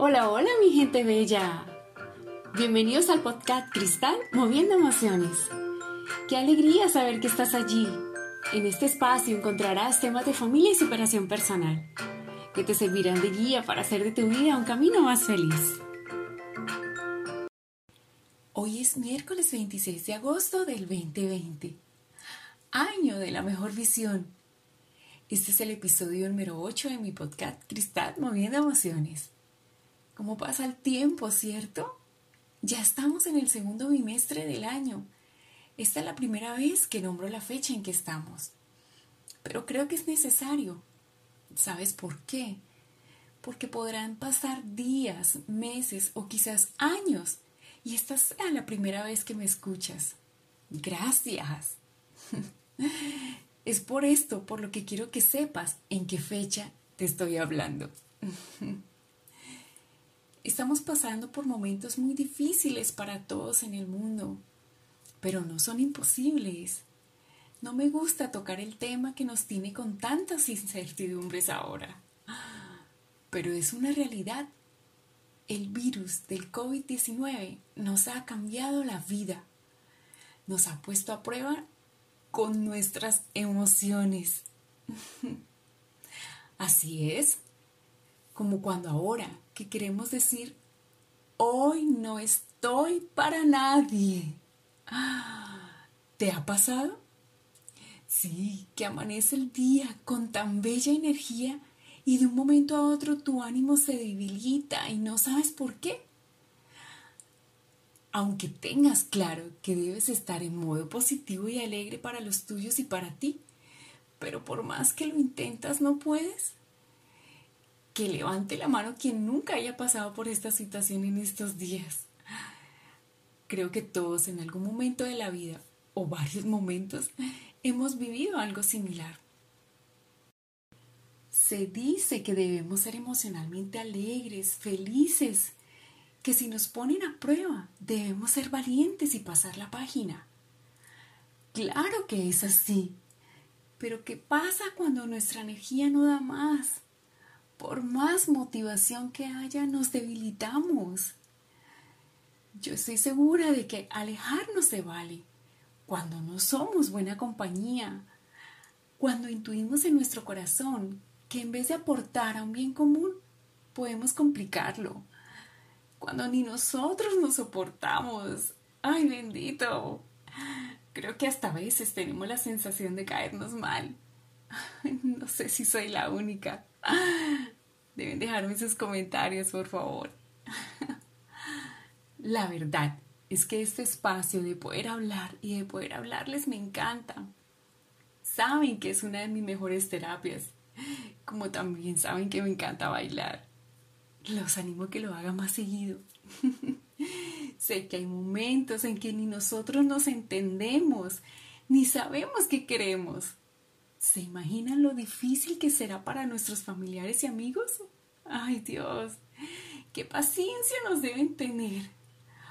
Hola, hola mi gente bella. Bienvenidos al podcast Cristal Moviendo Emociones. Qué alegría saber que estás allí. En este espacio encontrarás temas de familia y superación personal que te servirán de guía para hacer de tu vida un camino más feliz. Hoy es miércoles 26 de agosto del 2020, año de la mejor visión. Este es el episodio número 8 de mi podcast Cristal Moviendo Emociones. ¿Cómo pasa el tiempo, cierto? Ya estamos en el segundo bimestre del año. Esta es la primera vez que nombro la fecha en que estamos. Pero creo que es necesario. ¿Sabes por qué? Porque podrán pasar días, meses o quizás años y esta sea la primera vez que me escuchas. Gracias. Es por esto por lo que quiero que sepas en qué fecha te estoy hablando. Estamos pasando por momentos muy difíciles para todos en el mundo, pero no son imposibles. No me gusta tocar el tema que nos tiene con tantas incertidumbres ahora, pero es una realidad. El virus del COVID-19 nos ha cambiado la vida, nos ha puesto a prueba con nuestras emociones. Así es, como cuando ahora que queremos decir, hoy no estoy para nadie. ¿Te ha pasado? Sí, que amanece el día con tan bella energía y de un momento a otro tu ánimo se debilita y no sabes por qué. Aunque tengas claro que debes estar en modo positivo y alegre para los tuyos y para ti, pero por más que lo intentas no puedes que levante la mano quien nunca haya pasado por esta situación en estos días. Creo que todos en algún momento de la vida o varios momentos hemos vivido algo similar. Se dice que debemos ser emocionalmente alegres, felices, que si nos ponen a prueba debemos ser valientes y pasar la página. Claro que es así, pero ¿qué pasa cuando nuestra energía no da más? Por más motivación que haya, nos debilitamos. Yo estoy segura de que alejarnos se vale cuando no somos buena compañía, cuando intuimos en nuestro corazón que en vez de aportar a un bien común, podemos complicarlo, cuando ni nosotros nos soportamos. ¡Ay, bendito! Creo que hasta a veces tenemos la sensación de caernos mal. No sé si soy la única. Deben dejarme sus comentarios, por favor. La verdad es que este espacio de poder hablar y de poder hablarles me encanta. Saben que es una de mis mejores terapias, como también saben que me encanta bailar. Los animo a que lo hagan más seguido. sé que hay momentos en que ni nosotros nos entendemos, ni sabemos qué queremos. ¿Se imaginan lo difícil que será para nuestros familiares y amigos? Ay Dios, qué paciencia nos deben tener.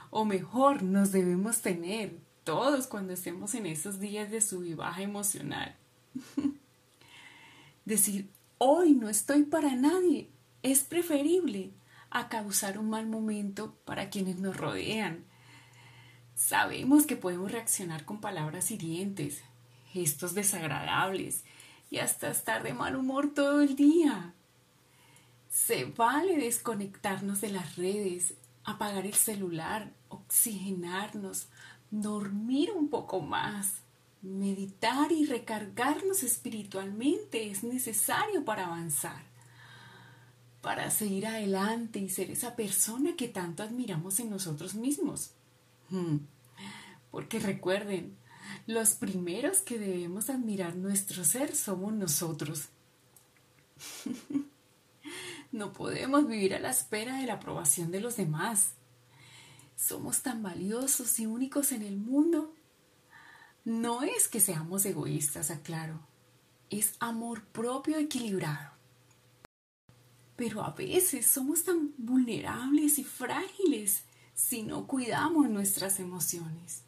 O mejor, nos debemos tener todos cuando estemos en esos días de sub baja emocional. Decir, hoy no estoy para nadie, es preferible a causar un mal momento para quienes nos rodean. Sabemos que podemos reaccionar con palabras hirientes, gestos desagradables y hasta estar de mal humor todo el día. Se vale desconectarnos de las redes, apagar el celular, oxigenarnos, dormir un poco más. Meditar y recargarnos espiritualmente es necesario para avanzar, para seguir adelante y ser esa persona que tanto admiramos en nosotros mismos. Hmm. Porque recuerden, los primeros que debemos admirar nuestro ser somos nosotros. no podemos vivir a la espera de la aprobación de los demás. Somos tan valiosos y únicos en el mundo. No es que seamos egoístas, aclaro. Es amor propio equilibrado. Pero a veces somos tan vulnerables y frágiles si no cuidamos nuestras emociones.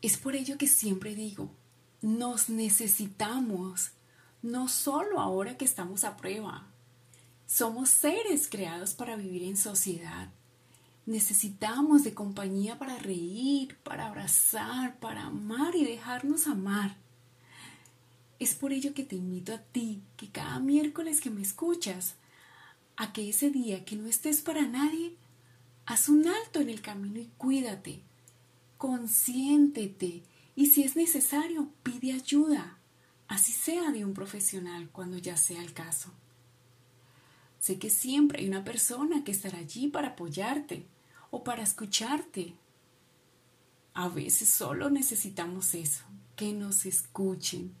Es por ello que siempre digo, nos necesitamos, no solo ahora que estamos a prueba, Somos seres creados para vivir en sociedad. Necesitamos de compañía para reír, para abrazar, para amar y dejarnos amar. Es por ello que te invito a ti, que cada miércoles que me escuchas, a que ese día que no estés para nadie, haz un alto en el camino y cuídate. Consiéntete y si es necesario, pide ayuda, así sea de un profesional cuando ya sea el caso. Sé que siempre hay una persona que estará allí para apoyarte o para escucharte. A veces solo necesitamos eso, que nos escuchen.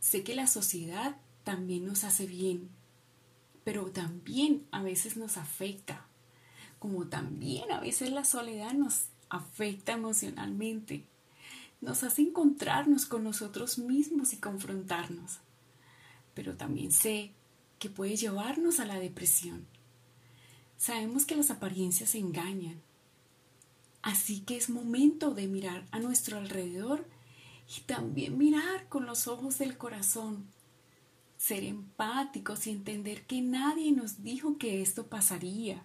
Sé que la sociedad también nos hace bien, pero también a veces nos afecta, como también a veces la soledad nos afecta emocionalmente, nos hace encontrarnos con nosotros mismos y confrontarnos. Pero también sé que puede llevarnos a la depresión. Sabemos que las apariencias engañan, así que es momento de mirar a nuestro alrededor y también mirar con los ojos del corazón, ser empáticos y entender que nadie nos dijo que esto pasaría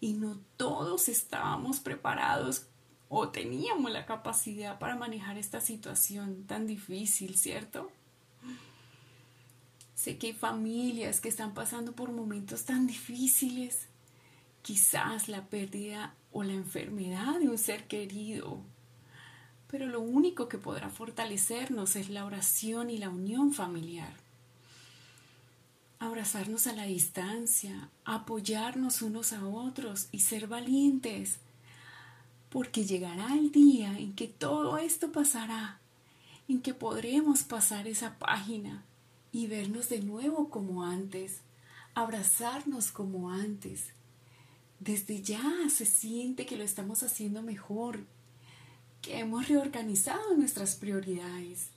y no todos estábamos preparados o teníamos la capacidad para manejar esta situación tan difícil, ¿cierto? Sé que hay familias que están pasando por momentos tan difíciles, quizás la pérdida o la enfermedad de un ser querido pero lo único que podrá fortalecernos es la oración y la unión familiar. Abrazarnos a la distancia, apoyarnos unos a otros y ser valientes, porque llegará el día en que todo esto pasará, en que podremos pasar esa página y vernos de nuevo como antes, abrazarnos como antes. Desde ya se siente que lo estamos haciendo mejor, que hemos reorganizado nuestras prioridades.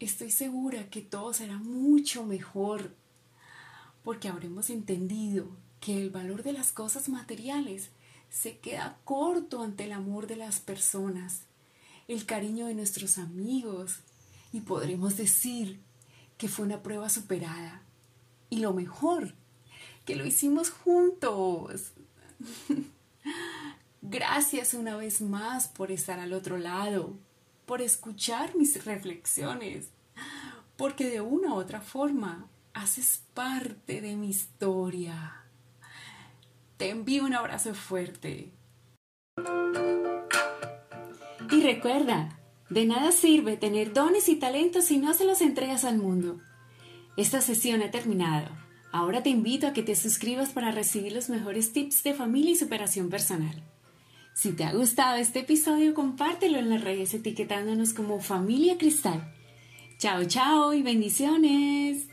Estoy segura que todo será mucho mejor porque habremos entendido que el valor de las cosas materiales se queda corto ante el amor de las personas, el cariño de nuestros amigos y podremos decir que fue una prueba superada. Y lo mejor, que lo hicimos juntos. Gracias una vez más por estar al otro lado, por escuchar mis reflexiones, porque de una u otra forma haces parte de mi historia. Te envío un abrazo fuerte. Y recuerda, de nada sirve tener dones y talentos si no se los entregas al mundo. Esta sesión ha terminado. Ahora te invito a que te suscribas para recibir los mejores tips de familia y superación personal. Si te ha gustado este episodio, compártelo en las redes etiquetándonos como Familia Cristal. Chao, chao y bendiciones.